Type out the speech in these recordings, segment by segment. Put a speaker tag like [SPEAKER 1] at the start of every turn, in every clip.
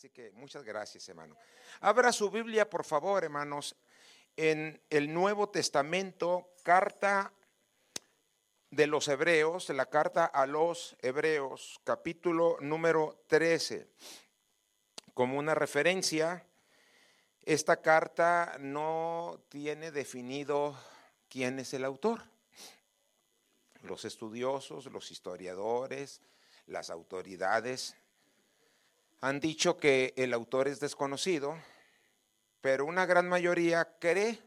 [SPEAKER 1] Así que muchas gracias, hermano. Abra su Biblia, por favor, hermanos, en el Nuevo Testamento, carta de los Hebreos, la carta a los Hebreos, capítulo número 13. Como una referencia, esta carta no tiene definido quién es el autor. Los estudiosos, los historiadores, las autoridades han dicho que el autor es desconocido, pero una gran mayoría cree,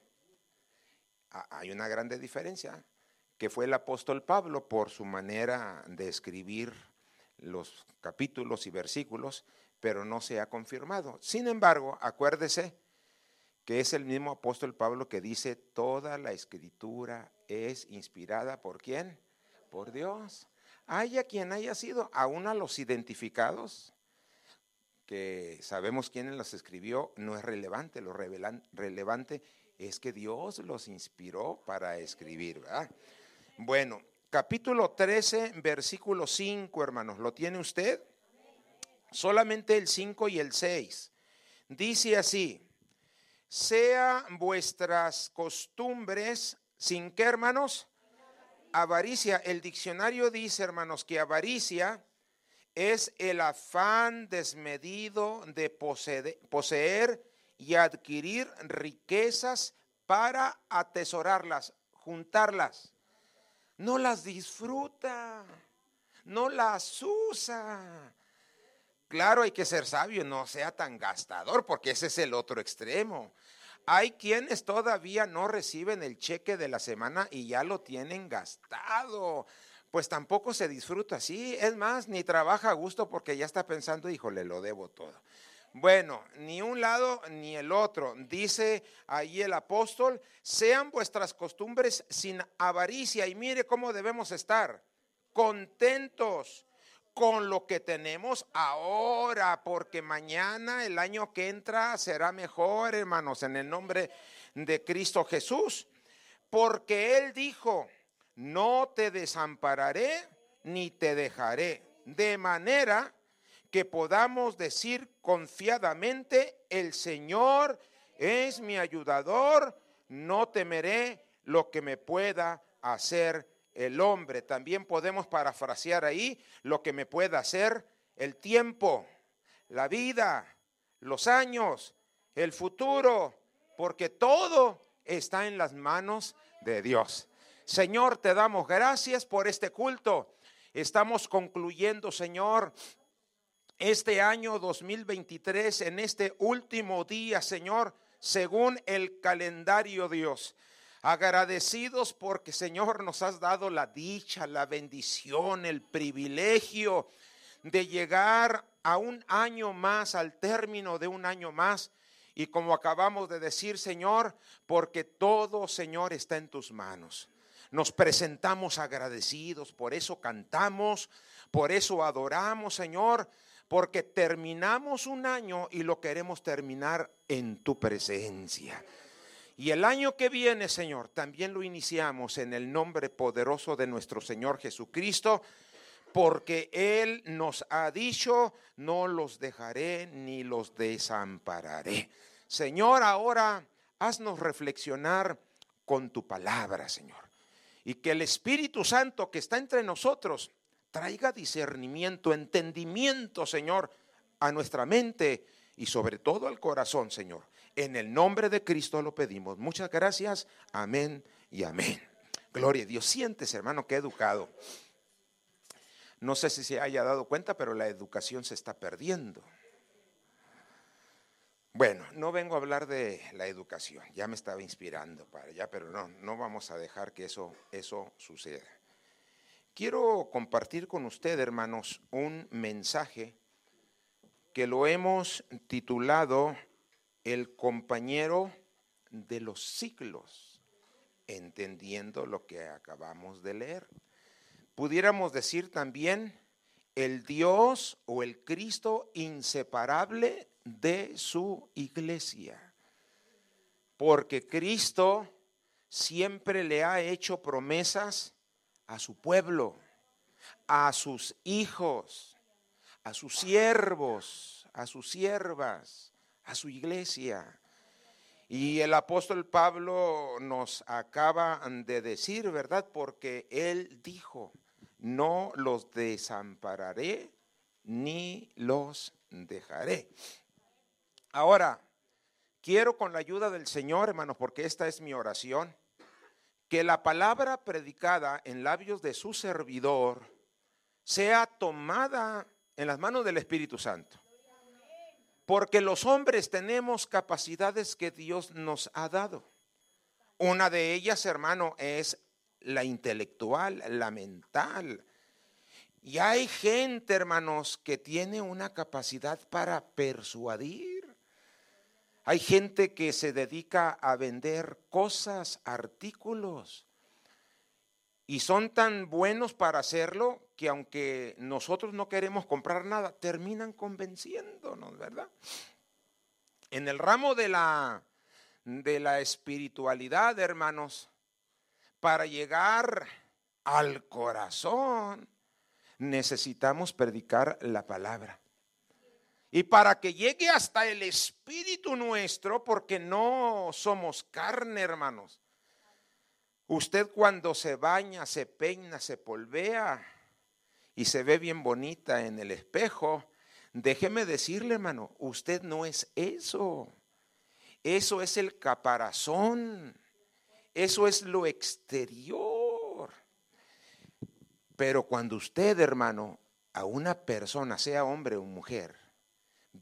[SPEAKER 1] hay una grande diferencia, que fue el apóstol Pablo por su manera de escribir los capítulos y versículos, pero no se ha confirmado. Sin embargo, acuérdese que es el mismo apóstol Pablo que dice, toda la escritura es inspirada por quién? Por Dios. Haya quien haya sido, aún a los identificados, que sabemos quién los escribió, no es relevante. Lo relevante es que Dios los inspiró para escribir. Bueno, capítulo 13, versículo 5, hermanos, ¿lo tiene usted? Solamente el 5 y el 6. Dice así, sea vuestras costumbres sin qué, hermanos? Avaricia. El diccionario dice, hermanos, que avaricia es el afán desmedido de poseer, y adquirir riquezas para atesorarlas, juntarlas. No las disfruta, no las usa. Claro, hay que ser sabio, no sea tan gastador, porque ese es el otro extremo. Hay quienes todavía no reciben el cheque de la semana y ya lo tienen gastado pues tampoco se disfruta así. Es más, ni trabaja a gusto porque ya está pensando, híjole, lo debo todo. Bueno, ni un lado ni el otro. Dice ahí el apóstol, sean vuestras costumbres sin avaricia. Y mire cómo debemos estar, contentos con lo que tenemos ahora, porque mañana, el año que entra, será mejor, hermanos, en el nombre de Cristo Jesús. Porque Él dijo, no te desampararé ni te dejaré, de manera que podamos decir confiadamente, el Señor es mi ayudador, no temeré lo que me pueda hacer el hombre. También podemos parafrasear ahí lo que me pueda hacer el tiempo, la vida, los años, el futuro, porque todo está en las manos de Dios. Señor, te damos gracias por este culto. Estamos concluyendo, Señor, este año 2023, en este último día, Señor, según el calendario Dios. Agradecidos porque, Señor, nos has dado la dicha, la bendición, el privilegio de llegar a un año más, al término de un año más. Y como acabamos de decir, Señor, porque todo, Señor, está en tus manos nos presentamos agradecidos, por eso cantamos, por eso adoramos, Señor, porque terminamos un año y lo queremos terminar en tu presencia. Y el año que viene, Señor, también lo iniciamos en el nombre poderoso de nuestro Señor Jesucristo, porque Él nos ha dicho, no los dejaré ni los desampararé. Señor, ahora haznos reflexionar con tu palabra, Señor y que el Espíritu Santo que está entre nosotros traiga discernimiento, entendimiento, Señor, a nuestra mente y sobre todo al corazón, Señor. En el nombre de Cristo lo pedimos. Muchas gracias. Amén y amén. Gloria a Dios. Sientes, hermano, que educado. No sé si se haya dado cuenta, pero la educación se está perdiendo. Bueno, no vengo a hablar de la educación, ya me estaba inspirando para allá, pero no, no vamos a dejar que eso, eso suceda. Quiero compartir con usted, hermanos, un mensaje que lo hemos titulado El compañero de los ciclos, entendiendo lo que acabamos de leer. Pudiéramos decir también el Dios o el Cristo inseparable de su iglesia. Porque Cristo siempre le ha hecho promesas a su pueblo, a sus hijos, a sus siervos, a sus siervas, a su iglesia. Y el apóstol Pablo nos acaba de decir, ¿verdad? Porque él dijo, no los desampararé ni los dejaré. Ahora, quiero con la ayuda del Señor, hermanos, porque esta es mi oración, que la palabra predicada en labios de su servidor sea tomada en las manos del Espíritu Santo. Porque los hombres tenemos capacidades que Dios nos ha dado. Una de ellas, hermano, es la intelectual, la mental. Y hay gente, hermanos, que tiene una capacidad para persuadir. Hay gente que se dedica a vender cosas, artículos. Y son tan buenos para hacerlo que aunque nosotros no queremos comprar nada, terminan convenciéndonos, ¿verdad? En el ramo de la, de la espiritualidad, hermanos, para llegar al corazón, necesitamos predicar la palabra. Y para que llegue hasta el espíritu nuestro, porque no somos carne, hermanos. Usted cuando se baña, se peina, se polvea, y se ve bien bonita en el espejo, déjeme decirle, hermano, usted no es eso. Eso es el caparazón. Eso es lo exterior. Pero cuando usted, hermano, a una persona, sea hombre o mujer,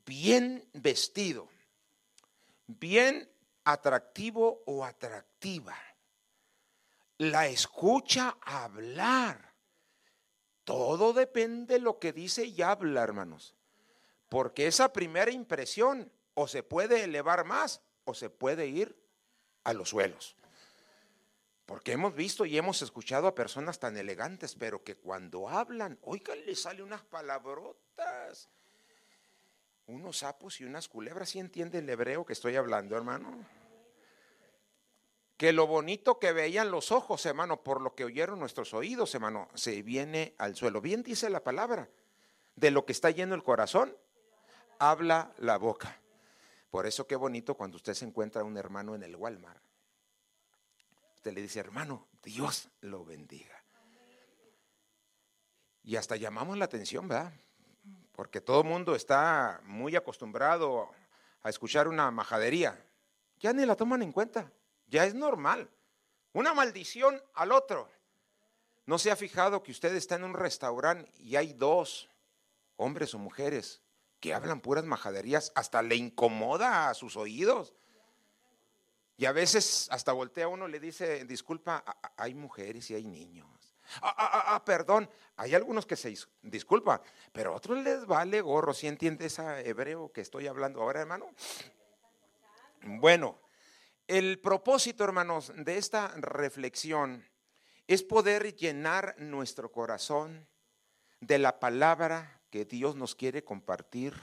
[SPEAKER 1] bien vestido, bien atractivo o atractiva, la escucha hablar, todo depende de lo que dice y habla, hermanos. Porque esa primera impresión o se puede elevar más o se puede ir a los suelos. Porque hemos visto y hemos escuchado a personas tan elegantes, pero que cuando hablan, oigan, le sale unas palabrotas, unos sapos y unas culebras. ¿Sí entiende el hebreo que estoy hablando, hermano? que lo bonito que veían los ojos, hermano, por lo que oyeron nuestros oídos, hermano, se viene al suelo. Bien dice la palabra, de lo que está lleno el corazón, habla la boca. Por eso qué bonito cuando usted se encuentra a un hermano en el Walmart. Usted le dice, hermano, Dios lo bendiga. Y hasta llamamos la atención, ¿verdad? Porque todo el mundo está muy acostumbrado a escuchar una majadería. Ya ni la toman en cuenta. Ya es normal. Una maldición al otro. ¿No se ha fijado que usted está en un restaurante y hay dos, hombres o mujeres, que hablan puras majaderías? Hasta le incomoda a sus oídos. Y a veces hasta voltea uno y le dice, disculpa, hay mujeres y hay niños. Ah, ah, ah, perdón, hay algunos que se disculpan, pero a otros les vale gorro. ¿Sí entiende ese hebreo que estoy hablando ahora, hermano? Bueno, el propósito, hermanos, de esta reflexión es poder llenar nuestro corazón de la palabra que Dios nos quiere compartir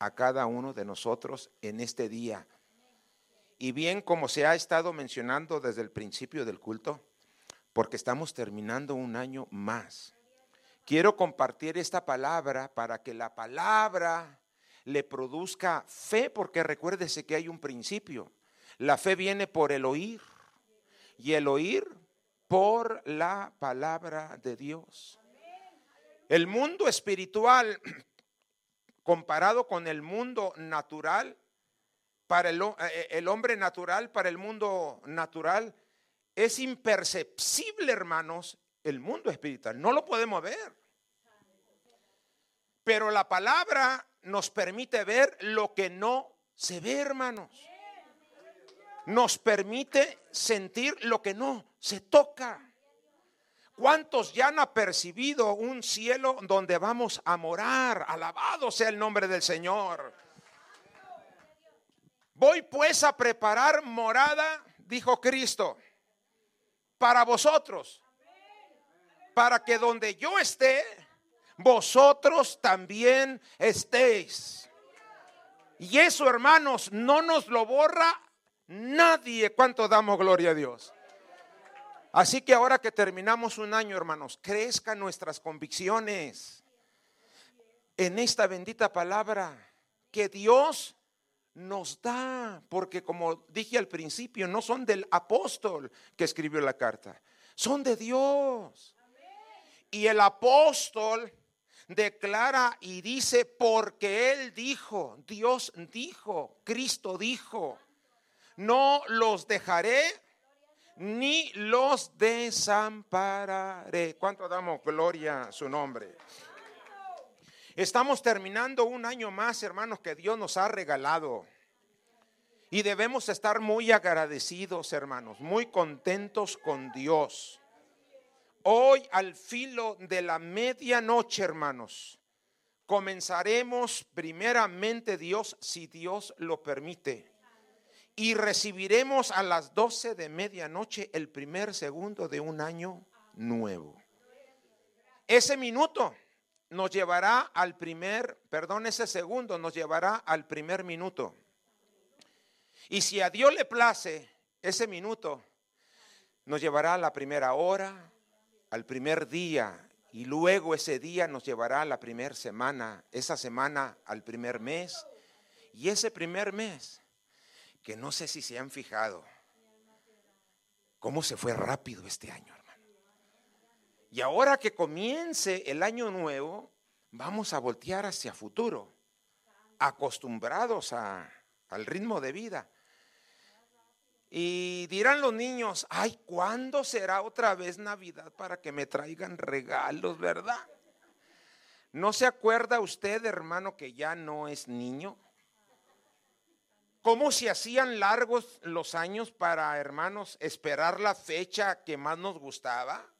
[SPEAKER 1] a cada uno de nosotros en este día. Y bien como se ha estado mencionando desde el principio del culto, porque estamos terminando un año más. Quiero compartir esta palabra para que la palabra le produzca fe, porque recuérdese que hay un principio. La fe viene por el oír y el oír por la palabra de Dios. El mundo espiritual comparado con el mundo natural, para el, eh, el, hombre natural, para el mundo natural, es imperceptible, hermanos, el mundo espiritual. No lo podemos ver. Pero la palabra nos permite ver lo que no se ve, hermanos nos permite sentir lo que no se toca. ¿Cuántos ya han apercibido un cielo donde vamos a morar? Alabado sea el nombre del Señor. Voy pues a preparar morada, dijo Cristo, para vosotros, para que donde yo esté, vosotros también estéis. Y eso, hermanos, no nos lo borra Nadie, ¿cuánto damos gloria a Dios? Así que ahora que terminamos un año, hermanos, crezcan nuestras convicciones en esta bendita palabra que Dios nos da, porque como dije al principio, no son del apóstol que escribió la carta, son de Dios. Y el apóstol declara y dice, porque Él dijo, Dios dijo, Cristo dijo, no los dejaré ni los desampararé. ¿Cuánto damos gloria a su nombre? Estamos terminando un año más, hermanos, que Dios nos ha regalado. Y debemos estar muy agradecidos, hermanos, muy contentos con Dios. Hoy al filo de la medianoche, hermanos, comenzaremos primeramente Dios, si Dios lo permite. Y recibiremos a las doce de medianoche el primer segundo de un año nuevo. Ese minuto nos llevará al primer, perdón, ese segundo nos llevará al primer minuto. Y si a Dios le place, ese minuto nos llevará a la primera hora, al primer día, y luego ese día nos llevará a la primera semana, esa semana al primer mes, y ese primer mes, que no sé si se han fijado, cómo se fue rápido este año. Y ahora que comience el año nuevo, vamos a voltear hacia futuro, acostumbrados al ritmo de vida. Y dirán los niños, ay, ¿cuándo será otra vez Navidad para que me traigan regalos, verdad? ¿No se acuerda usted, hermano, que ya no es niño? ¿Cómo se hacían largos los años para, hermanos, esperar la fecha que más nos gustaba?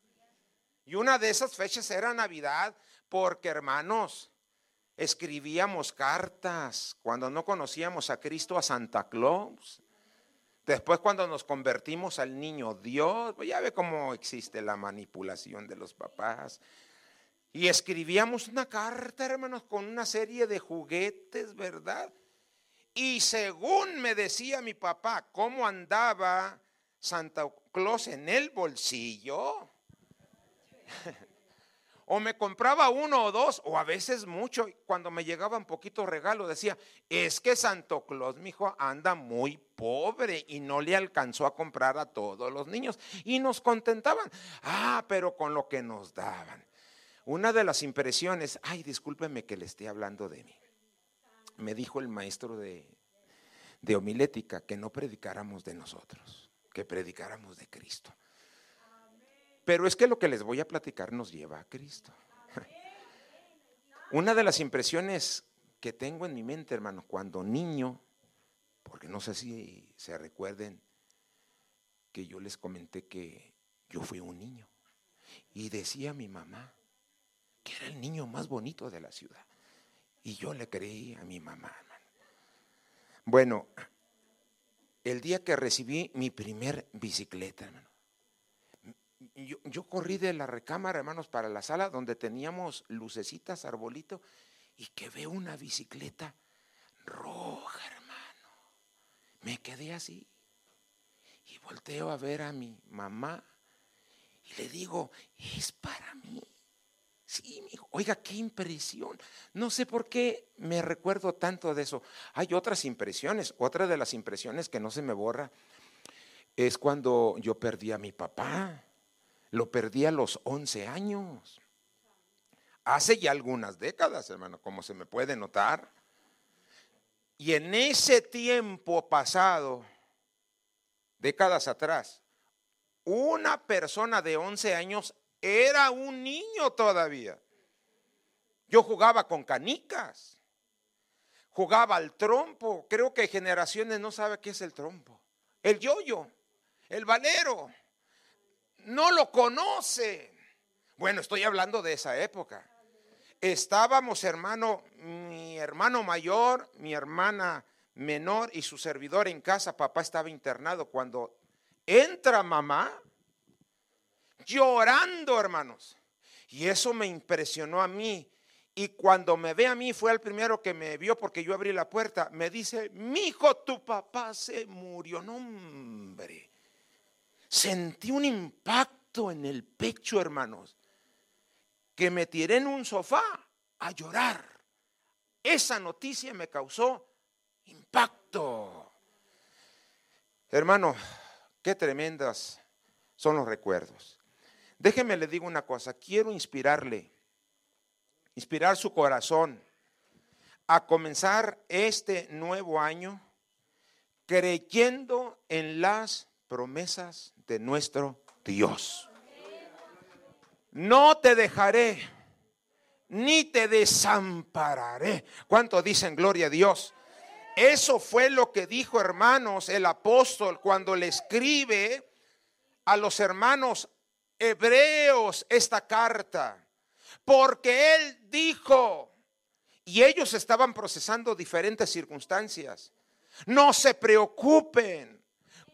[SPEAKER 1] Y una de esas fechas era Navidad, porque hermanos, escribíamos cartas cuando no conocíamos a Cristo, a Santa Claus. Después cuando nos convertimos al niño Dios, pues ya ve cómo existe la manipulación de los papás. Y escribíamos una carta, hermanos, con una serie de juguetes, ¿verdad? Y según me decía mi papá, cómo andaba Santa Claus en el bolsillo, o me compraba uno o dos, o a veces mucho. Cuando me llegaban poquitos regalos, decía: Es que Santo Claus, mi hijo, anda muy pobre y no le alcanzó a comprar a todos los niños. Y nos contentaban. Ah, pero con lo que nos daban. Una de las impresiones, ay, discúlpeme que le esté hablando de mí. Me dijo el maestro de, de homilética que no predicáramos de nosotros, que predicáramos de Cristo. Pero es que lo que les voy a platicar nos lleva a Cristo. Una de las impresiones que tengo en mi mente, hermano, cuando niño, porque no sé si se recuerden que yo les comenté que yo fui un niño y decía mi mamá que era el niño más bonito de la ciudad. Y yo le creí a mi mamá, hermano. Bueno, el día que recibí mi primer bicicleta, hermano, yo, corrí de la recámara, hermanos, para la sala donde teníamos lucecitas, arbolito, y que veo una bicicleta roja, hermano. Me quedé así. Y volteo a ver a mi mamá y le digo, es para mí. Sí, mi hijo. Oiga, qué impresión. No sé por qué me recuerdo tanto de eso. Hay otras impresiones. Otra de las impresiones que no se me borra es cuando yo perdí a mi papá. Lo perdí a los 11 años. Hace ya algunas décadas, hermano, como se me puede notar. Y en ese tiempo pasado, décadas atrás, una persona de 11 años era un niño todavía. Yo jugaba con canicas, jugaba al trompo. Creo que generaciones no saben qué es el trompo. El yoyo, el valero no lo conoce. Bueno, estoy hablando de esa época. Estábamos, hermano, mi hermano mayor, mi hermana menor y su servidor en casa. Papá estaba internado. Cuando entra mamá, llorando, hermanos. Y eso me impresionó a mí. Y cuando me ve a mí, fue el primero que me vio porque yo abrí la puerta. Me dice, mi hijo, tu papá se murió. No, hombre. Sentí un impacto en el pecho, hermanos, que me tiré en un sofá a llorar, esa noticia me causó impacto. Hermano, qué tremendas son los recuerdos. Déjeme le digo una cosa, quiero inspirarle, inspirar su corazón a comenzar este nuevo año creyendo en las promesas de nuestro Dios. No te dejaré, ni te desampararé. ¿Cuánto dicen gloria a Dios? Eso fue lo que dijo, hermanos, el apóstol cuando le escribe a los hermanos hebreos esta carta. Porque él dijo, y ellos estaban procesando diferentes circunstancias. No se preocupen.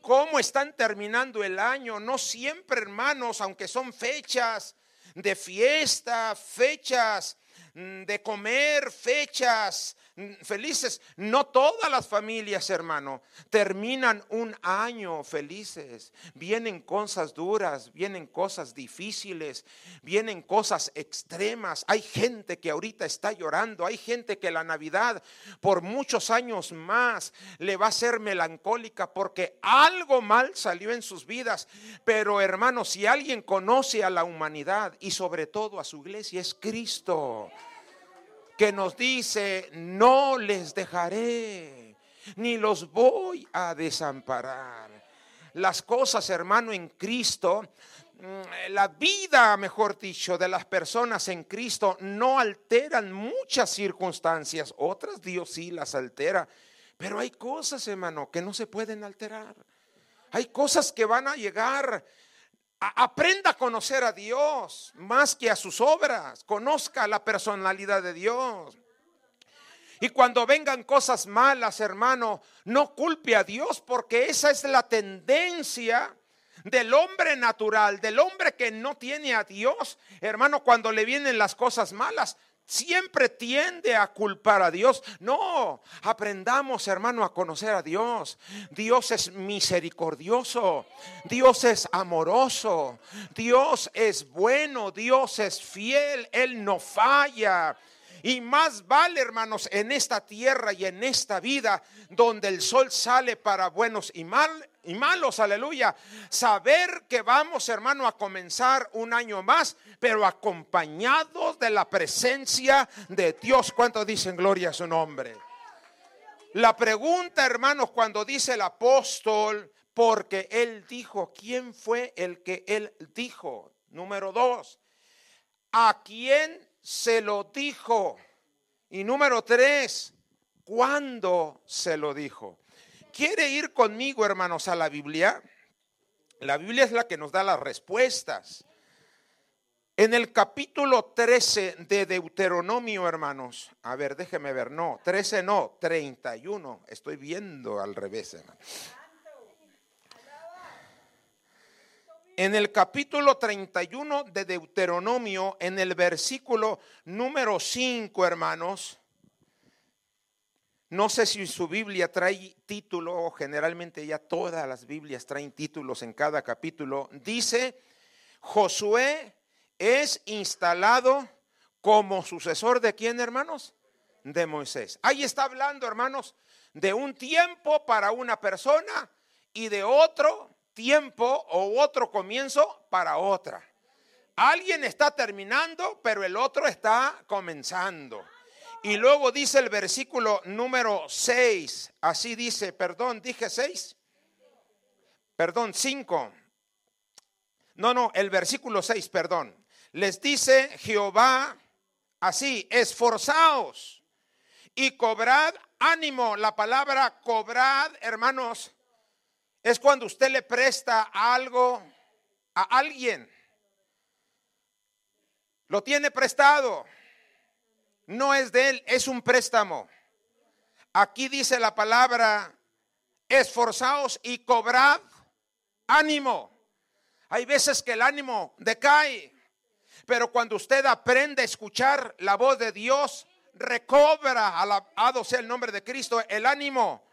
[SPEAKER 1] ¿Cómo están terminando el año? No siempre, hermanos, aunque son fechas de fiesta, fechas de comer, fechas felices. No todas las familias, hermano, terminan un año felices. Vienen cosas duras, vienen cosas difíciles, vienen cosas extremas. Hay gente que ahorita está llorando, hay gente que la Navidad por muchos años más le va a ser melancólica porque algo mal salió en sus vidas. Pero hermano, si alguien conoce a la humanidad y sobre todo a su iglesia es Cristo que nos dice, no les dejaré, ni los voy a desamparar. Las cosas, hermano, en Cristo, mm, la vida, mejor dicho, de las personas en Cristo no alteran muchas circunstancias, otras Dios sí las altera, pero hay cosas, hermano, que no se pueden alterar. Hay cosas que van a llegar Aprenda a conocer a Dios más que a sus obras. Conozca la personalidad de Dios. Y cuando vengan cosas malas, hermano, no culpe a Dios porque esa es la tendencia del hombre natural, del hombre que no tiene a Dios. Hermano, cuando le vienen las cosas malas, siempre tiende a culpar a Dios. No, aprendamos, hermano, a conocer a Dios. Dios es misericordioso, Dios es amoroso, Dios es bueno, Dios es fiel, Él no falla. Y más vale, hermanos, en esta tierra y en esta vida donde el sol sale para buenos y, mal, y malos, aleluya. Saber que vamos, hermano, a comenzar un año más, pero acompañados de la presencia de Dios. ¿Cuántos dicen gloria a su nombre? La pregunta, hermanos, cuando dice el apóstol, porque él dijo, ¿quién fue el que él dijo? Número dos, ¿a quién se lo dijo? Y número tres, ¿cuándo se lo dijo? ¿Quiere ir conmigo, hermanos, a la Biblia? La Biblia es la que nos da las respuestas. En el capítulo 13 de Deuteronomio, hermanos, a ver, déjeme ver, no, 13 no, 31, estoy viendo al revés, hermano. En el capítulo 31 de Deuteronomio, en el versículo número 5, hermanos, no sé si su Biblia trae título, generalmente ya todas las Biblias traen títulos en cada capítulo. Dice, Josué es instalado como sucesor de quién, hermanos? De Moisés. Ahí está hablando, hermanos, de un tiempo para una persona y de otro tiempo o otro comienzo para otra. Alguien está terminando, pero el otro está comenzando. Y luego dice el versículo número 6, así dice, perdón, dije 6, perdón, 5. No, no, el versículo 6, perdón. Les dice Jehová así, esforzaos y cobrad ánimo. La palabra cobrad, hermanos, es cuando usted le presta algo a alguien. Lo tiene prestado. No es de él, es un préstamo. Aquí dice la palabra, esforzaos y cobrad ánimo. Hay veces que el ánimo decae, pero cuando usted aprende a escuchar la voz de Dios, recobra, alabado sea el nombre de Cristo, el ánimo.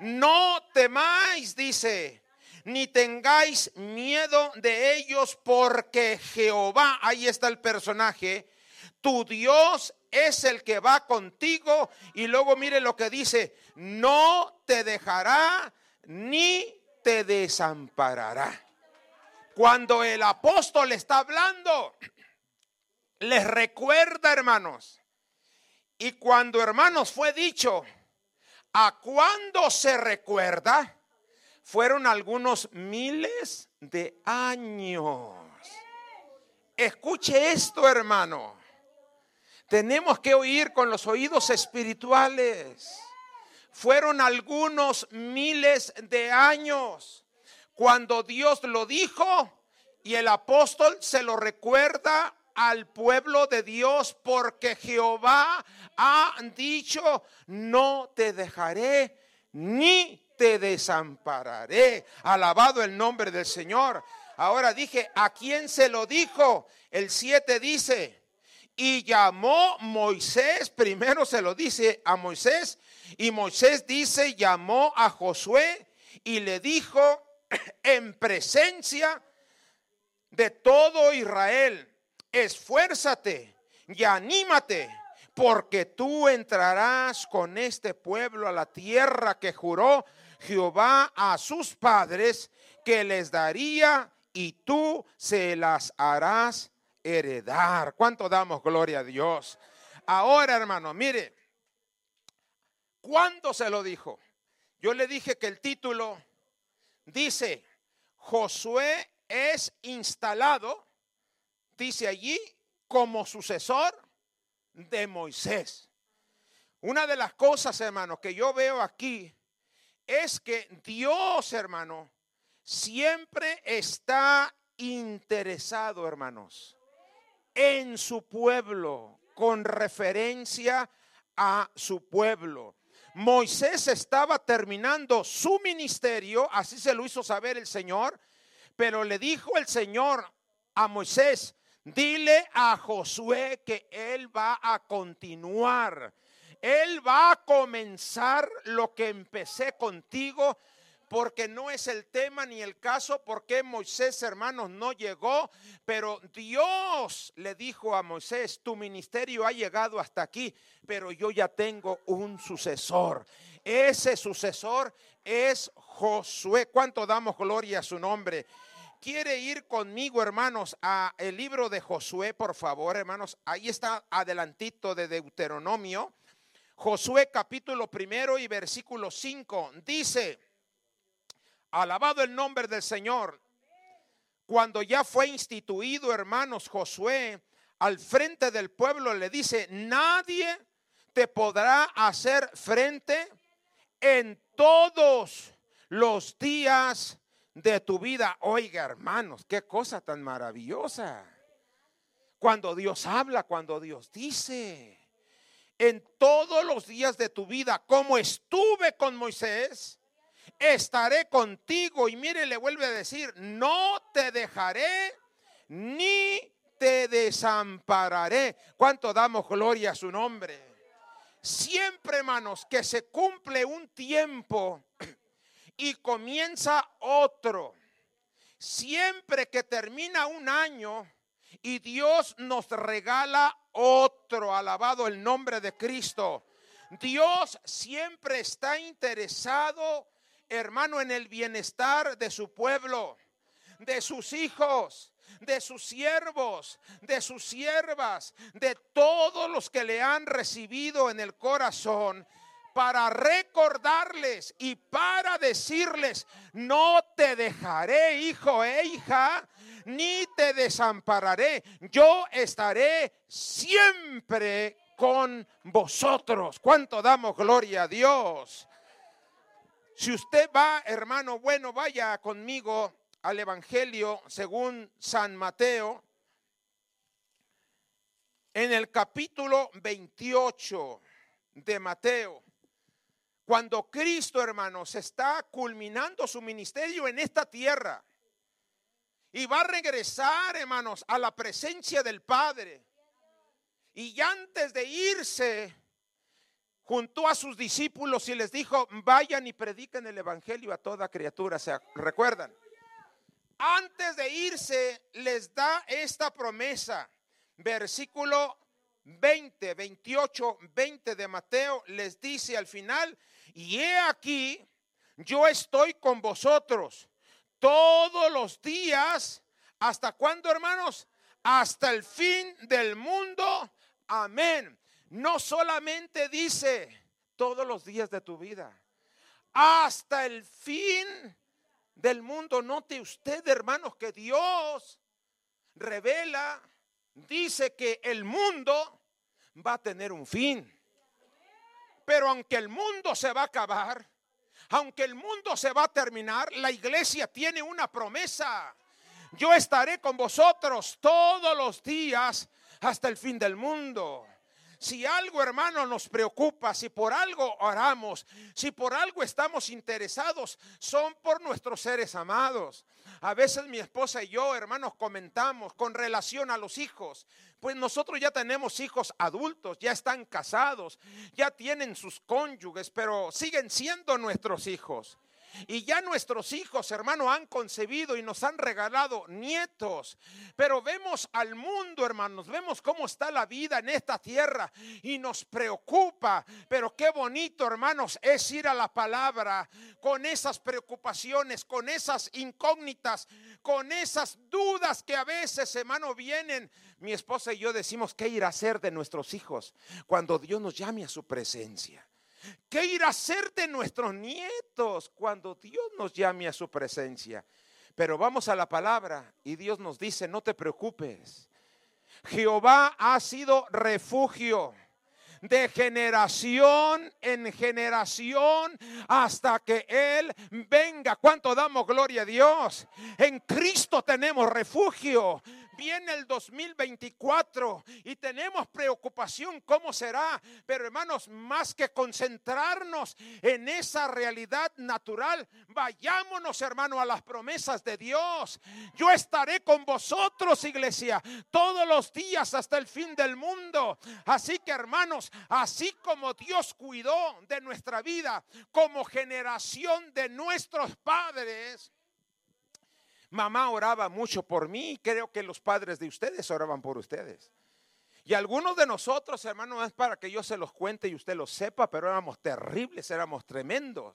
[SPEAKER 1] No temáis, dice, ni tengáis miedo de ellos, porque Jehová, ahí está el personaje, tu Dios es el que va contigo. Y luego mire lo que dice, no te dejará ni te desamparará. Cuando el apóstol está hablando, les recuerda, hermanos. Y cuando, hermanos, fue dicho, ¿a cuándo se recuerda? Fueron algunos miles de años. Escuche esto, hermano. Tenemos que oír con los oídos espirituales. Fueron algunos miles de años cuando Dios lo dijo y el apóstol se lo recuerda al pueblo de Dios porque Jehová ha dicho, no te dejaré ni te desampararé. Alabado el nombre del Señor. Ahora dije, ¿a quién se lo dijo? El 7 dice, y llamó Moisés, primero se lo dice a Moisés, y Moisés dice, llamó a Josué y le dijo en presencia de todo Israel, esfuérzate y anímate, porque tú entrarás con este pueblo a la tierra que juró Jehová a sus padres que les daría y tú se las harás heredar. ¿Cuánto damos gloria a Dios? Ahora, hermano, mire, ¿cuándo se lo dijo? Yo le dije que el título dice, Josué es instalado, dice allí, como sucesor de Moisés. Una de las cosas, hermano, que yo veo aquí es que Dios, hermano, siempre está interesado, hermanos, en su pueblo, con referencia a su pueblo. Moisés estaba terminando su ministerio, así se lo hizo saber el Señor, pero le dijo el Señor a Moisés, dile a Josué que él va a continuar. Él va a comenzar lo que empecé contigo porque no es el tema ni el caso, porque Moisés, hermanos, no llegó, pero Dios le dijo a Moisés, tu ministerio ha llegado hasta aquí, pero yo ya tengo un sucesor. Ese sucesor es Josué. ¿Cuánto damos gloria a su nombre? quiere ir conmigo, hermanos, a el libro de Josué, por favor, hermanos. Ahí está adelantito de Deuteronomio. Josué capítulo primero y versículo 5 dice, Alabado el nombre del Señor. Cuando ya fue instituido, hermanos, Josué, al frente del pueblo le dice, nadie te podrá hacer frente en todos los días de tu vida. Oiga, hermanos, qué cosa tan maravillosa. Cuando Dios habla, cuando Dios dice, en todos los días de tu vida, como estuve con Moisés, estaré contigo. Y mire, le vuelve a decir, no te dejaré ni te desampararé. ¿Cuánto damos gloria a su nombre? Siempre, hermanos, que se cumple un tiempo y comienza otro. Siempre que termina un año y Dios nos regala otro, alabado el nombre de Cristo. Dios siempre está interesado hermano, en el bienestar de su pueblo, de sus hijos, de sus siervos, de sus siervas, de todos los que le han recibido en el corazón para recordarles y para decirles, no te dejaré, hijo e hija, ni te desampararé. Yo estaré siempre con vosotros. ¿Cuánto damos gloria a Dios? Si usted va, hermano, bueno, vaya conmigo al Evangelio según San Mateo, en el capítulo 28 de Mateo, cuando Cristo, hermanos, está culminando su ministerio en esta tierra y va a regresar, hermanos, a la presencia del Padre. Y antes de irse, juntó a sus discípulos y les dijo, vayan y prediquen el Evangelio a toda criatura. ¿Se recuerdan? Antes de irse, les da esta promesa. Versículo 20, 28, 20 de Mateo les dice al final, y he aquí, yo estoy con vosotros todos los días. ¿Hasta cuándo, hermanos? Hasta el fin del mundo. Amén. No solamente dice todos los días de tu vida, hasta el fin del mundo. Note usted, hermanos, que Dios revela, dice que el mundo va a tener un fin. Pero aunque el mundo se va a acabar, aunque el mundo se va a terminar, la iglesia tiene una promesa. Yo estaré con vosotros todos los días hasta el fin del mundo. Si algo, hermano, nos preocupa, si por algo oramos, si por algo estamos interesados, son por nuestros seres amados. A veces mi esposa y yo, hermanos, comentamos con relación a los hijos. Pues nosotros ya tenemos hijos adultos, ya están casados, ya tienen sus cónyuges, pero siguen siendo nuestros hijos. Y ya nuestros hijos, hermano, han concebido y nos han regalado nietos. Pero vemos al mundo, hermanos, vemos cómo está la vida en esta tierra y nos preocupa. Pero qué bonito, hermanos, es ir a la palabra con esas preocupaciones, con esas incógnitas, con esas dudas que a veces, hermano, vienen. Mi esposa y yo decimos qué ir a hacer de nuestros hijos cuando Dios nos llame a su presencia. ¿Qué irá a hacer de nuestros nietos cuando Dios nos llame a su presencia? Pero vamos a la palabra y Dios nos dice, no te preocupes. Jehová ha sido refugio de generación en generación hasta que Él venga. ¿Cuánto damos gloria a Dios? En Cristo tenemos refugio viene el 2024 y tenemos preocupación cómo será, pero hermanos, más que concentrarnos en esa realidad natural, vayámonos, hermano, a las promesas de Dios. Yo estaré con vosotros, iglesia, todos los días hasta el fin del mundo. Así que, hermanos, así como Dios cuidó de nuestra vida como generación de nuestros padres, Mamá oraba mucho por mí, creo que los padres de ustedes oraban por ustedes. Y algunos de nosotros, hermanos, es para que yo se los cuente y usted lo sepa, pero éramos terribles, éramos tremendos.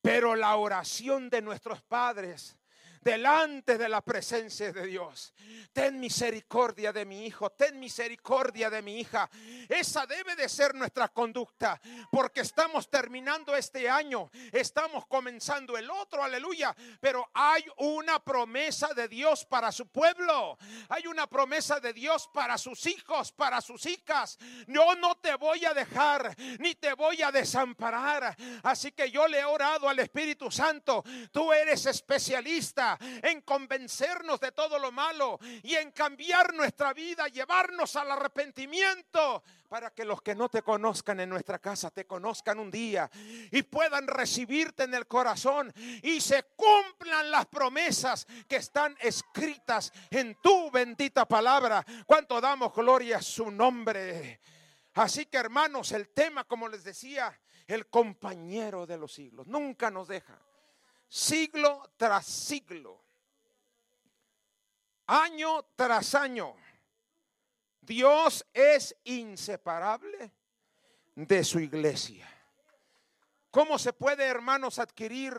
[SPEAKER 1] Pero la oración de nuestros padres delante de la presencia de Dios. Ten misericordia de mi hijo, ten misericordia de mi hija. Esa debe de ser nuestra conducta, porque estamos terminando este año, estamos comenzando el otro, aleluya, pero hay una promesa de Dios para su pueblo, hay una promesa de Dios para sus hijos, para sus hijas. Yo no te voy a dejar, ni te voy a desamparar. Así que yo le he orado al Espíritu Santo, tú eres especialista en convencernos de todo lo malo y en cambiar nuestra vida, llevarnos al arrepentimiento, para que los que no te conozcan en nuestra casa te conozcan un día y puedan recibirte en el corazón y se cumplan las promesas que están escritas en tu bendita palabra. ¿Cuánto damos gloria a su nombre? Así que hermanos, el tema, como les decía, el compañero de los siglos, nunca nos deja siglo tras siglo, año tras año. Dios es inseparable de su iglesia. ¿Cómo se puede, hermanos, adquirir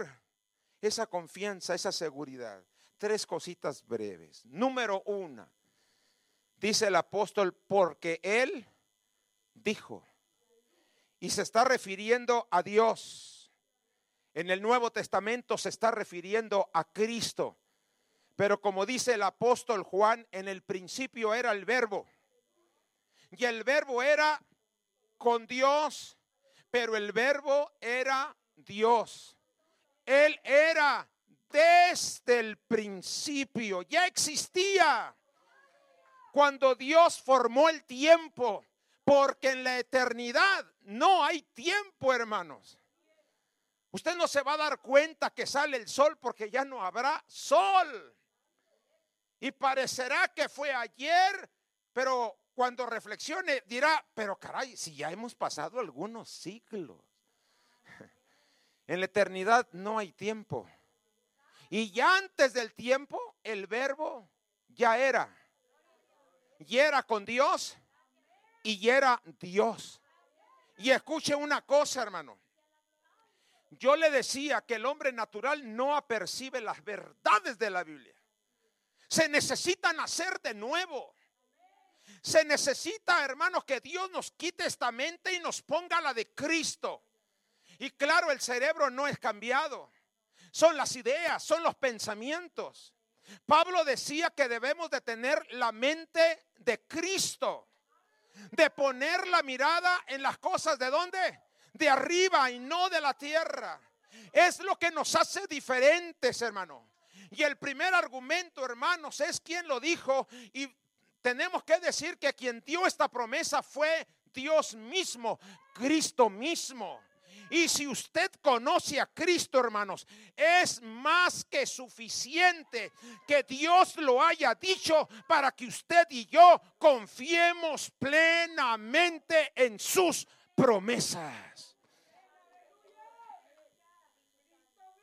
[SPEAKER 1] esa confianza, esa seguridad? Tres cositas breves. Número uno, dice el apóstol, porque Él dijo, y se está refiriendo a Dios en el Nuevo Testamento se está refiriendo a Cristo. Pero como dice el apóstol Juan, en el principio era el verbo. Y el verbo era con Dios, pero el verbo era Dios. Él era desde el principio, ya existía. Cuando Dios formó el tiempo, porque en la eternidad no hay tiempo, hermanos. Usted no se va a dar cuenta que sale el sol porque ya no habrá sol. Y parecerá que fue ayer, pero cuando reflexione dirá, pero caray, si ya hemos pasado algunos siglos. En la eternidad no hay tiempo. Y ya antes del tiempo el verbo ya era. Y era con Dios y era Dios. Y escuche una cosa, hermano. Yo le decía que el hombre natural no apercibe las verdades de la Biblia. Se necesita nacer de nuevo. Se necesita, hermanos, que Dios nos quite esta mente y nos ponga la de Cristo. Y claro, el cerebro no es cambiado. Son las ideas, son los pensamientos. Pablo decía que debemos de tener la mente de Cristo. De poner la mirada en las cosas de dónde? De arriba y no de la tierra. Es lo que nos hace diferentes, hermano. Y el primer argumento, hermanos, es quien lo dijo. Y tenemos que decir que quien dio esta promesa fue Dios mismo, Cristo mismo. Y si usted conoce a Cristo, hermanos, es más que suficiente que Dios lo haya dicho para que usted y yo confiemos plenamente en sus promesas.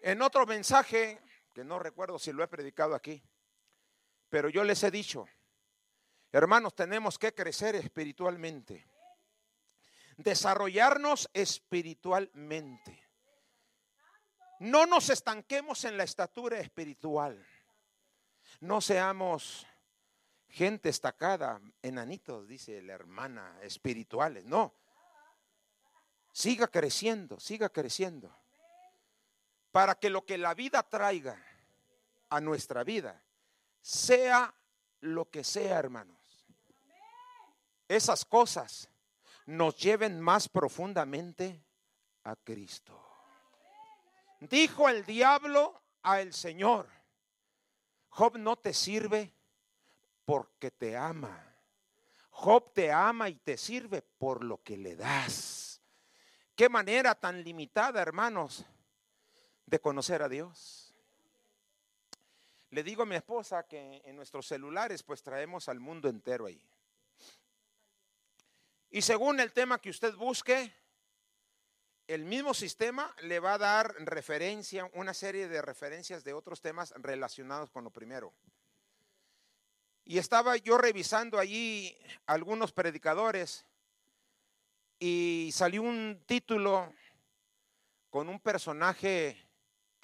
[SPEAKER 1] En otro mensaje, que no recuerdo si lo he predicado aquí, pero yo les he dicho, hermanos, tenemos que crecer espiritualmente desarrollarnos espiritualmente. No nos estanquemos en la estatura espiritual. No seamos gente estacada, enanitos, dice la hermana, espirituales. No. Siga creciendo, siga creciendo. Para que lo que la vida traiga a nuestra vida sea lo que sea, hermanos. Esas cosas nos lleven más profundamente a Cristo. Dijo el diablo al Señor, Job no te sirve porque te ama. Job te ama y te sirve por lo que le das. Qué manera tan limitada, hermanos, de conocer a Dios. Le digo a mi esposa que en nuestros celulares pues traemos al mundo entero ahí. Y según el tema que usted busque, el mismo sistema le va a dar referencia, una serie de referencias de otros temas relacionados con lo primero. Y estaba yo revisando allí algunos predicadores y salió un título con un personaje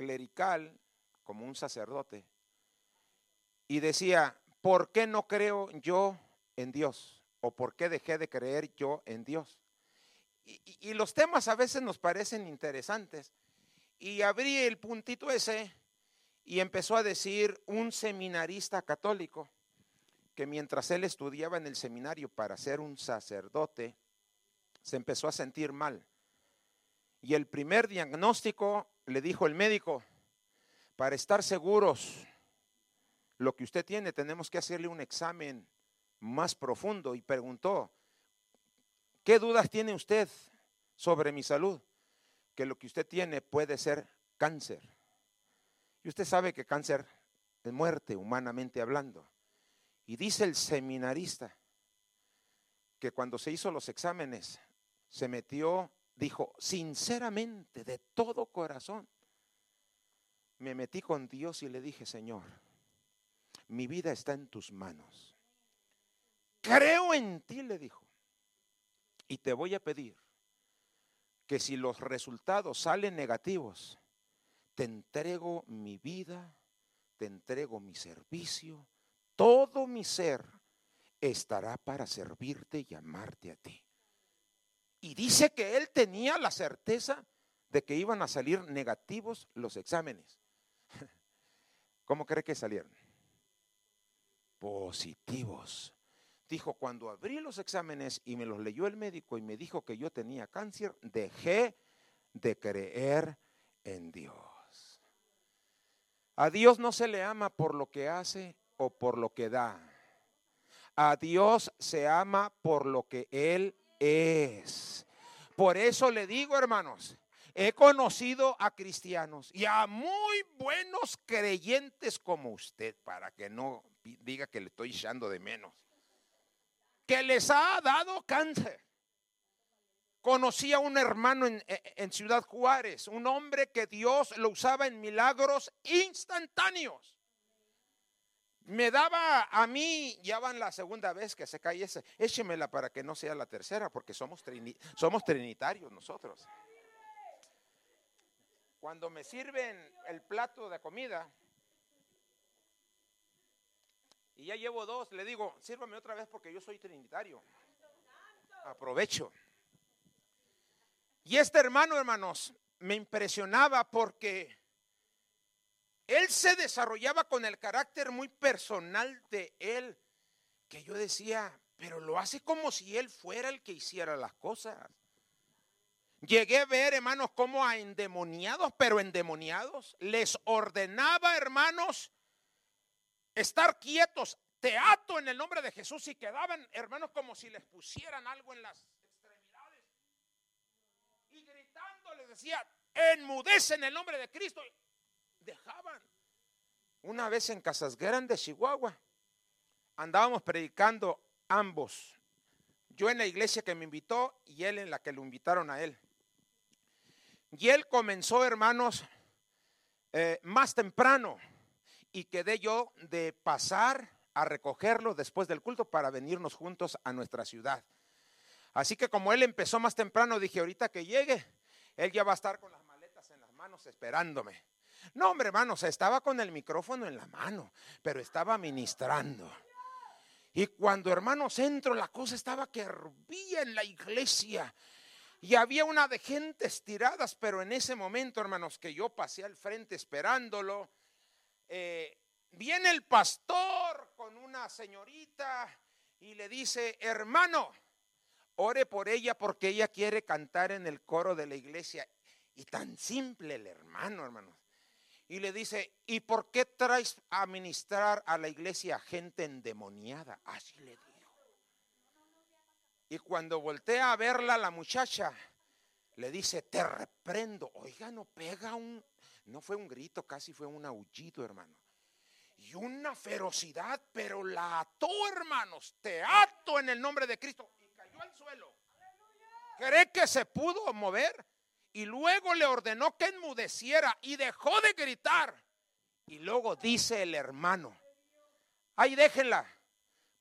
[SPEAKER 1] clerical, como un sacerdote, y decía, ¿por qué no creo yo en Dios? o por qué dejé de creer yo en Dios. Y, los temas a veces nos parecen interesantes. Y abrí el puntito ese y empezó a decir un seminarista católico que mientras él estudiaba en el seminario para ser un sacerdote, se empezó a sentir mal. Y el primer diagnóstico le dijo el médico, para estar seguros lo que usted tiene, tenemos que hacerle un examen más profundo y preguntó, ¿qué dudas tiene usted sobre mi salud? Que lo que usted tiene puede ser cáncer. Y usted sabe que cáncer es muerte, humanamente hablando. Y dice el seminarista que cuando se hizo los exámenes, se metió, dijo, sinceramente, de todo corazón, me metí con Dios y le dije, Señor, mi vida está en tus manos creo en ti, le dijo. Y te voy a pedir que si los resultados salen negativos, te entrego mi vida, te entrego mi servicio, todo mi ser estará para servirte y amarte a ti. Y dice que él tenía la certeza de que iban a salir negativos los exámenes. ¿Cómo cree que salieron? Positivos. Dijo, cuando abrí los exámenes y me los leyó el médico y me dijo que yo tenía cáncer, dejé de creer en Dios. A Dios no se le ama por lo que hace o por lo que da. A Dios se ama por lo que Él es. Por eso le digo, hermanos, he conocido a cristianos y a muy buenos creyentes como usted, para que no diga que le estoy echando de menos que les ha dado cáncer. Conocí a un hermano en, Ciudad Juárez, un hombre que Dios lo usaba en milagros instantáneos. Me daba a mí, ya van la segunda vez que se cae ese, échemela para que no sea la tercera, porque somos, somos trinitarios nosotros. Cuando me sirven el plato de comida, y ya llevo dos, le digo, sírvame otra vez porque yo soy trinitario. Aprovecho. Y este hermano, hermanos, me impresionaba porque él se desarrollaba con el carácter muy personal de él, que yo decía, pero lo hace como si él fuera el que hiciera las cosas. Llegué a ver, hermanos, como a endemoniados, pero endemoniados, les ordenaba, hermanos, estar quietos, teatro en el nombre de Jesús y quedaban, hermanos, como si les pusieran algo en las extremidades. Y gritando les decía, enmudece en el nombre de Cristo. Dejaban. Una vez en Casas Grandes, Chihuahua, andábamos predicando ambos. Yo en la iglesia que me invitó y él en la que lo invitaron a él. Y él comenzó, hermanos, eh, más temprano y quedé yo de pasar a recogerlo después del culto para venirnos juntos a nuestra ciudad. Así que como él empezó más temprano, dije, ahorita que llegue, él ya va a estar con las maletas en las manos esperándome. No, hombre, hermanos, estaba con el micrófono en la mano, pero estaba ministrando. Y cuando, hermanos, entro, la cosa estaba que hervía en la iglesia. Y había una de gentes tiradas, pero en ese momento, hermanos, que yo pasé al frente esperándolo, eh, viene el pastor con una señorita y le dice, hermano, ore por ella porque ella quiere cantar en el coro de la iglesia. Y tan simple el hermano, hermano. Y le dice, ¿y por qué traes a ministrar a la iglesia gente endemoniada? Así le dijo. Y cuando voltea a verla la muchacha, le dice, te reprendo. Oiga, no pega un, no fue un grito, casi fue un aullido, hermano. Y una ferocidad, pero la ató, hermanos. Te ato en el nombre de Cristo. Y cayó al suelo. ¿Cree que se pudo mover? Y luego le ordenó que enmudeciera y dejó de gritar. Y luego dice el hermano, ahí déjenla,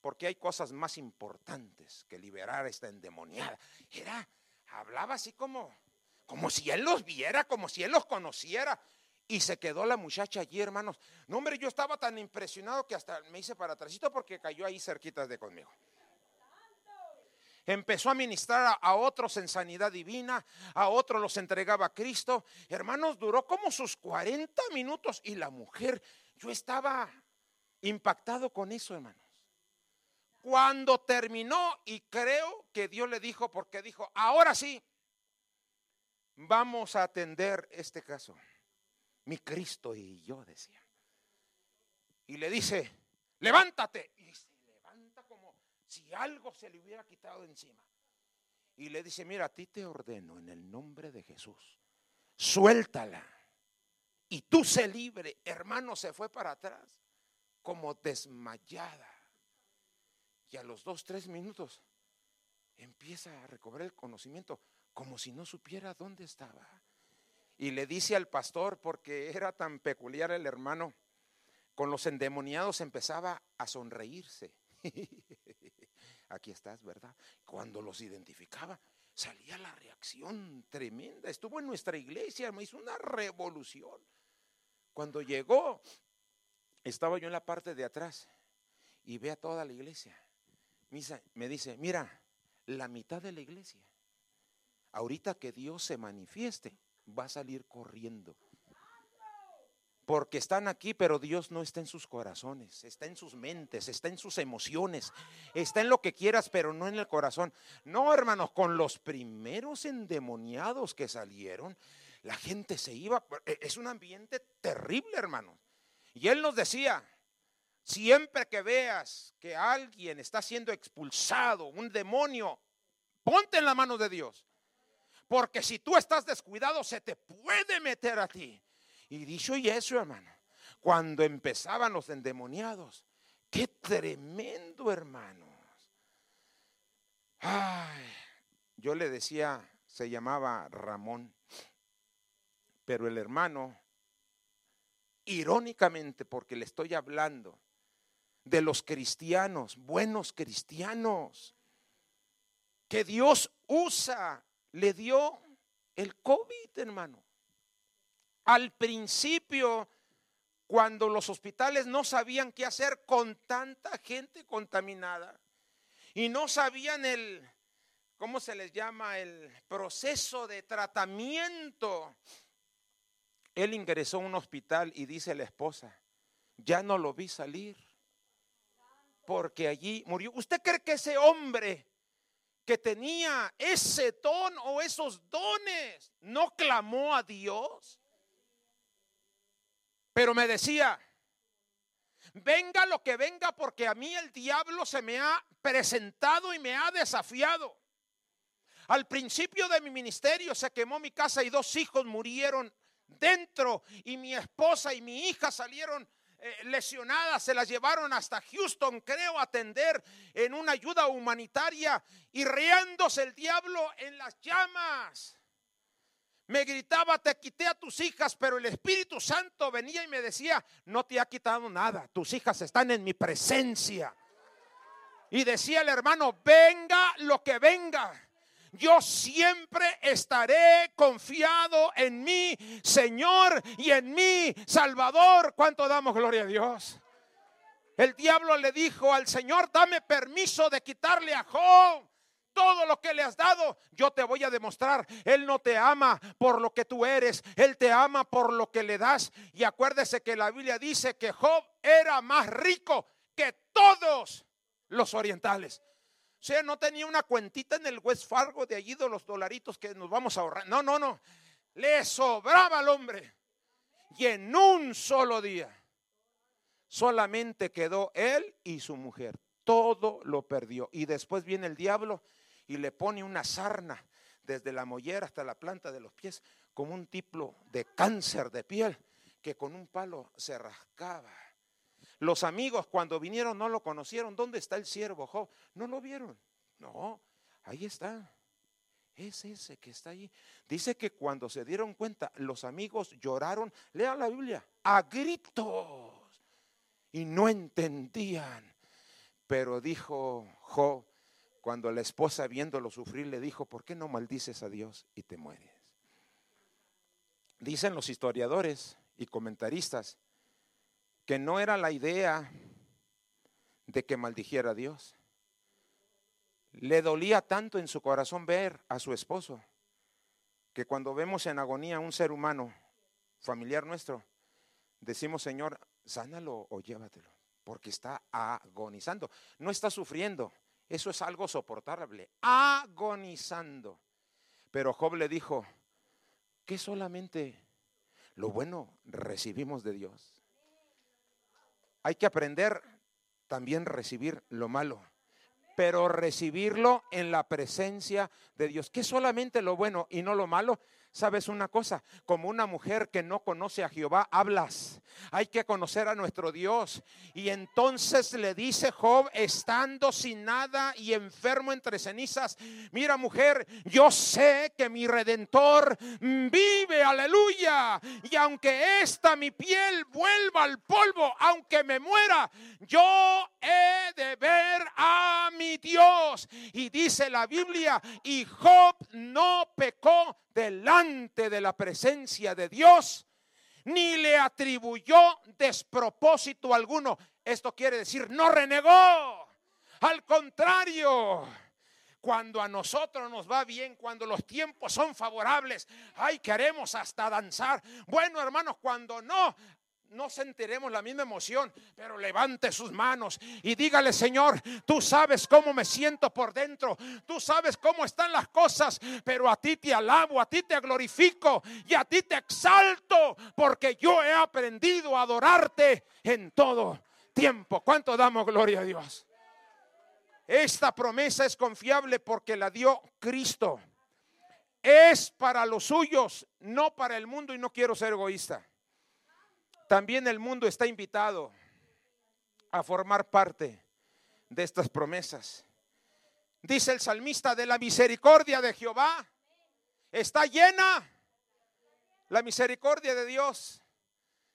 [SPEAKER 1] porque hay cosas más importantes que liberar a esta endemoniada. Era, hablaba así como, como si él los viera, como si él los conociera. Y se quedó la muchacha allí, hermanos. No, hombre, yo estaba tan impresionado que hasta me hice para atrásito porque cayó ahí cerquitas de conmigo. Empezó a ministrar a, otros en sanidad divina, a otros los entregaba a Cristo. Hermanos, duró como sus 40 minutos y la mujer, yo estaba impactado con eso, hermanos. Cuando terminó, y creo que Dios le dijo, porque dijo, ahora sí, vamos a atender este caso mi Cristo y yo, decía. Y le dice, levántate. Y se levanta como si algo se le hubiera quitado encima. Y le dice, mira, a ti te ordeno en el nombre de Jesús, suéltala. Y tú se libre. Hermano, se fue para atrás como desmayada. Y a los dos, tres minutos empieza a recobrar el conocimiento como si no supiera dónde estaba y le dice al pastor, porque era tan peculiar el hermano, con los endemoniados empezaba a sonreírse. Aquí estás, ¿verdad? Cuando los identificaba, salía la reacción tremenda. Estuvo en nuestra iglesia, me hizo una revolución. Cuando llegó, estaba yo en la parte de atrás y ve a toda la iglesia. Me dice, mira, la mitad de la iglesia, ahorita que Dios se manifieste, va a salir corriendo. Porque están aquí, pero Dios no está en sus corazones, está en sus mentes, está en sus emociones, está en lo que quieras, pero no en el corazón. No, hermanos, con los primeros endemoniados que salieron, la gente se iba. E, es un ambiente terrible, hermanos. Y él nos decía, siempre que veas que alguien está siendo expulsado, un demonio, ponte en la mano de Dios. Porque si tú estás descuidado, se te puede meter a ti. Y dicho y eso, hermano, cuando empezaban los endemoniados, qué tremendo, hermanos. Ay, yo le decía, se llamaba Ramón, pero el hermano, irónicamente, porque le estoy hablando de los cristianos, buenos cristianos, que Dios usa, le dio el COVID, hermano. Al principio, cuando los hospitales no sabían qué hacer con tanta gente contaminada y no sabían el, ¿cómo se les llama? El proceso de tratamiento. Él ingresó a un hospital y dice la esposa, ya no lo vi salir porque allí murió. ¿Usted cree que ese hombre que tenía ese don o esos dones no clamó a Dios? Pero me decía, venga lo que venga porque a mí el diablo se me ha presentado y me ha desafiado. Al principio de mi ministerio se quemó mi casa y dos hijos murieron dentro y mi esposa y mi hija salieron eh, lesionadas, se las llevaron hasta Houston, creo, a atender en una ayuda humanitaria y riéndose el diablo en las llamas. Me gritaba, te quité a tus hijas, pero el Espíritu Santo venía y me decía, no te ha quitado nada, tus hijas están en mi presencia. Y decía el hermano, venga lo que venga yo siempre estaré confiado en mi Señor y en mi Salvador. ¿Cuánto damos gloria a Dios? El diablo le dijo al Señor, dame permiso de quitarle a Job todo lo que le has dado, yo te voy a demostrar. Él no te ama por lo que tú eres, Él te ama por lo que le das. Y acuérdese que la Biblia dice que Job era más rico que todos los orientales. O sea, no tenía una cuentita en el West Fargo de allí de los dolaritos que nos vamos a ahorrar. No, no, no. Le sobraba al hombre. Y en un solo día solamente quedó él y su mujer. Todo lo perdió. Y después viene el diablo y le pone una sarna desde la mollera hasta la planta de los pies, como un tipo de cáncer de piel que con un palo se rascaba. Los amigos cuando vinieron no lo conocieron. ¿Dónde está el siervo Job? No lo vieron. No, ahí está. Es ese que está ahí. Dice que cuando se dieron cuenta, los amigos lloraron, lea la Biblia, a gritos. Y no entendían. Pero dijo Job, cuando la esposa viéndolo sufrir, le dijo, ¿por qué no maldices a Dios y te mueres? Dicen los historiadores y comentaristas que no era la idea de que maldijera a Dios. Le dolía tanto en su corazón ver a su esposo que cuando vemos en agonía a un ser humano, familiar nuestro, decimos, Señor, sánalo o llévatelo, porque está agonizando. No está sufriendo, eso es algo soportable, agonizando. Pero Job le dijo, que solamente lo bueno recibimos de Dios. Hay que aprender también recibir lo malo, pero recibirlo en la presencia de Dios, que solamente lo bueno y no lo malo. ¿Sabes una cosa? Como una mujer que no conoce a Jehová, hablas. Hay que conocer a nuestro Dios. Y entonces le dice Job, estando sin nada y enfermo entre cenizas, mira mujer, yo sé que mi redentor vive, aleluya. Y aunque esta mi piel vuelva al polvo, aunque me muera, yo he de ver a mi Dios. Y dice la Biblia, y Job no pecó delante de la presencia de Dios, ni le atribuyó despropósito alguno. Esto quiere decir, no renegó. Al contrario, cuando a nosotros nos va bien, cuando los tiempos son favorables, ay, queremos hasta danzar. Bueno, hermanos, cuando no, no sentiremos la misma emoción, pero levante sus manos y dígale, Señor, tú sabes cómo me siento por dentro, tú sabes cómo están las cosas, pero a ti te alabo, a ti te glorifico y a ti te exalto, porque yo he aprendido a adorarte en todo tiempo. ¿Cuánto damos gloria a Dios? Esta promesa es confiable porque la dio Cristo. Es para los suyos, no para el mundo y no quiero ser egoísta. También el mundo está invitado a formar parte de estas promesas. Dice el salmista, de la misericordia de Jehová está llena. La misericordia de Dios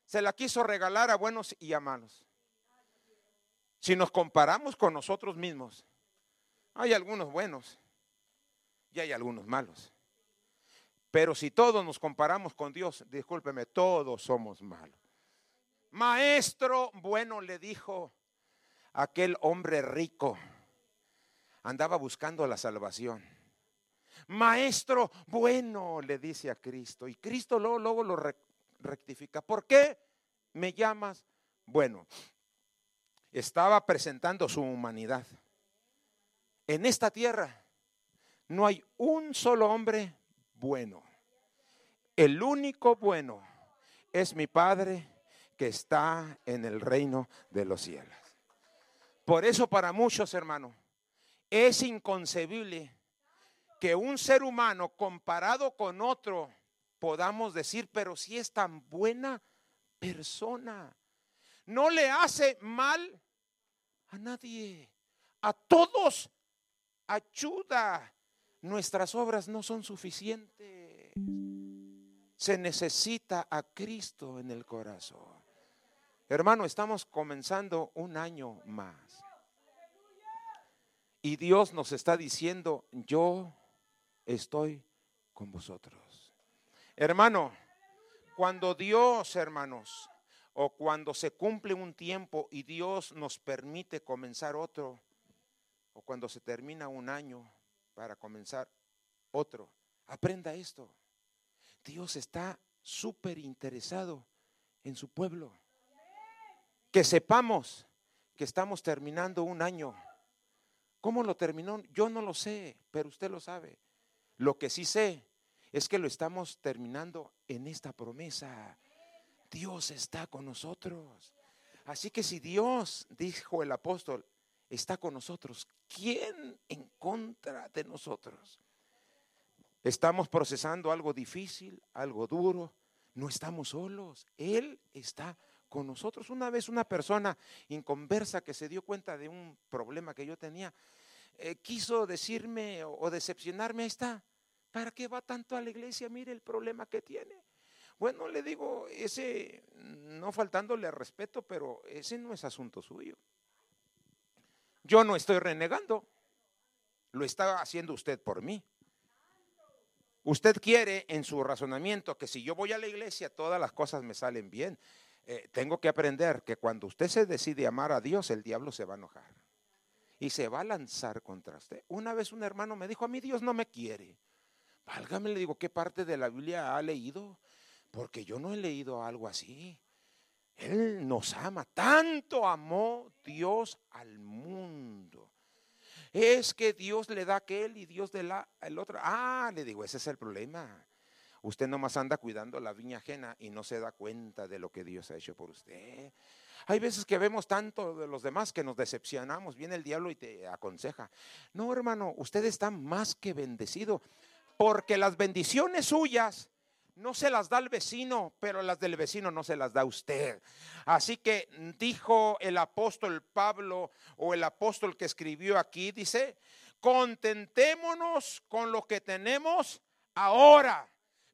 [SPEAKER 1] se la quiso regalar a buenos y a malos. Si nos comparamos con nosotros mismos, hay algunos buenos y hay algunos malos. Pero si todos nos comparamos con Dios, discúlpeme, todos somos malos. Maestro bueno le dijo aquel hombre rico, andaba buscando la salvación. Maestro bueno le dice a Cristo y Cristo luego, lo rectifica. ¿Por qué me llamas bueno? Estaba presentando su humanidad. En esta tierra no hay un solo hombre bueno. El único bueno es mi Padre que está en el reino de los cielos. Por eso para muchos, hermanos, es inconcebible que un ser humano comparado con otro podamos decir, pero si es tan buena persona, no le hace mal a nadie, a todos ayuda. Nuestras obras no son suficientes. Se necesita a Cristo en el corazón. Hermano, estamos comenzando un año más. Y Dios nos está diciendo, yo estoy con vosotros. Hermano, cuando Dios, hermanos, o cuando se cumple un tiempo y Dios nos permite comenzar otro, o cuando se termina un año para comenzar otro, aprenda esto. Dios está súper interesado en su pueblo. Que sepamos que estamos terminando un año. ¿Cómo lo terminó? Yo no lo sé, pero usted lo sabe. Lo que sí sé es que lo estamos terminando en esta promesa. Dios está con nosotros. Así que si Dios, dijo el apóstol, está con nosotros, ¿quién en contra de nosotros? Estamos procesando algo difícil, algo duro. No estamos solos. Él está con nosotros. Una vez una persona inconversa que se dio cuenta de un problema que yo tenía, eh, quiso decirme o, decepcionarme, ahí está, ¿para qué va tanto a la iglesia? Mire el problema que tiene. Bueno, le digo, ese, no faltándole respeto, pero ese no es asunto suyo. Yo no estoy renegando, lo está haciendo usted por mí. Usted quiere en su razonamiento que si yo voy a la iglesia todas las cosas me salen bien. Eh, tengo que aprender que cuando usted se decide amar a Dios, el diablo se va a enojar y se va a lanzar contra usted. Una vez un hermano me dijo, a mí Dios no me quiere. Válgame, le digo, ¿qué parte de la Biblia ha leído? Porque yo no he leído algo así. Él nos ama, tanto amó Dios al mundo. Es que Dios le da aquel y Dios de la, el otro. Ah, le digo, ese es el problema. Usted nomás anda cuidando la viña ajena y no se da cuenta de lo que Dios ha hecho por usted. Hay veces que vemos tanto de los demás que nos decepcionamos. Viene el diablo y te aconseja. No, hermano, usted está más que bendecido. Porque las bendiciones suyas no se las da el vecino, pero las del vecino no se las da usted. Así que dijo el apóstol Pablo o el apóstol que escribió aquí, dice, contentémonos con lo que tenemos ahora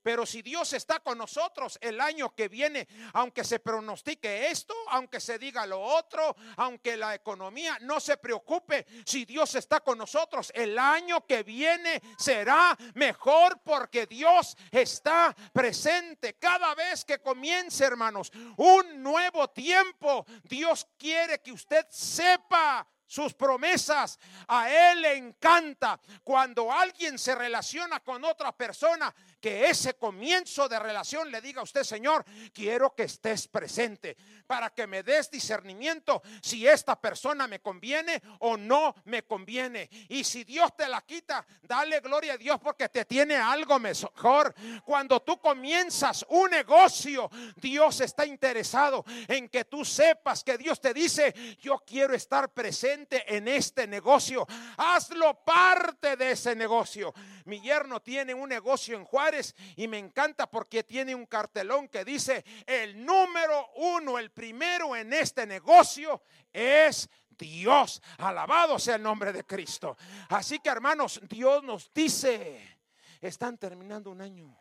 [SPEAKER 1] pero si Dios está con nosotros el año que viene, aunque se pronostique esto, aunque se diga lo otro, aunque la economía, no se preocupe. Si Dios está con nosotros, el año que viene será mejor porque Dios está presente. Cada vez que comience, hermanos, un nuevo tiempo, Dios quiere que usted sepa sus promesas. A Él le encanta cuando alguien se relaciona con otra persona que ese comienzo de relación le diga a usted, Señor, quiero que estés presente para que me des discernimiento si esta persona me conviene o no me conviene. Y si Dios te la quita, dale gloria a Dios porque te tiene algo mejor. Cuando tú comienzas un negocio, Dios está interesado en que tú sepas que Dios te dice, yo quiero estar presente en este negocio. Hazlo parte de ese negocio. Mi yerno tiene un negocio en Juárez y me encanta porque tiene un cartelón que dice, el número uno, el primero en este negocio es Dios. Alabado sea el nombre de Cristo. Así que hermanos, Dios nos dice, están terminando un año,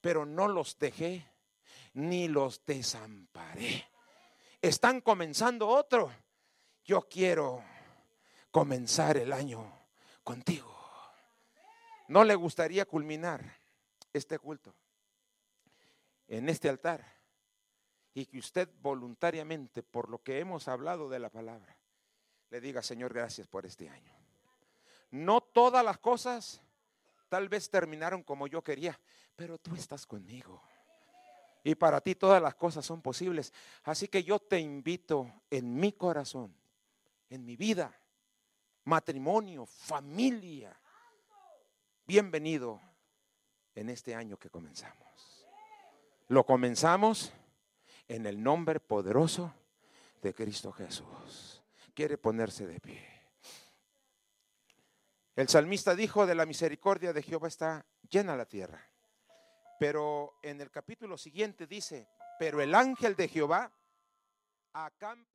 [SPEAKER 1] pero no los dejé ni los desamparé. Están comenzando otro yo quiero comenzar el año contigo. ¿No le gustaría culminar este culto en este altar? Y que usted voluntariamente, por lo que hemos hablado de la palabra, le diga, Señor, gracias por este año. No todas las cosas tal vez terminaron como yo quería, pero tú estás conmigo. Y para ti todas las cosas son posibles. Así que yo te invito en mi corazón, en mi vida, matrimonio, familia. Bienvenido en este año que comenzamos. Lo comenzamos en el nombre poderoso de Cristo Jesús. Quiere ponerse de pie. El salmista dijo, de la misericordia de Jehová está llena la tierra. Pero en el capítulo siguiente dice, pero el ángel de Jehová acampa.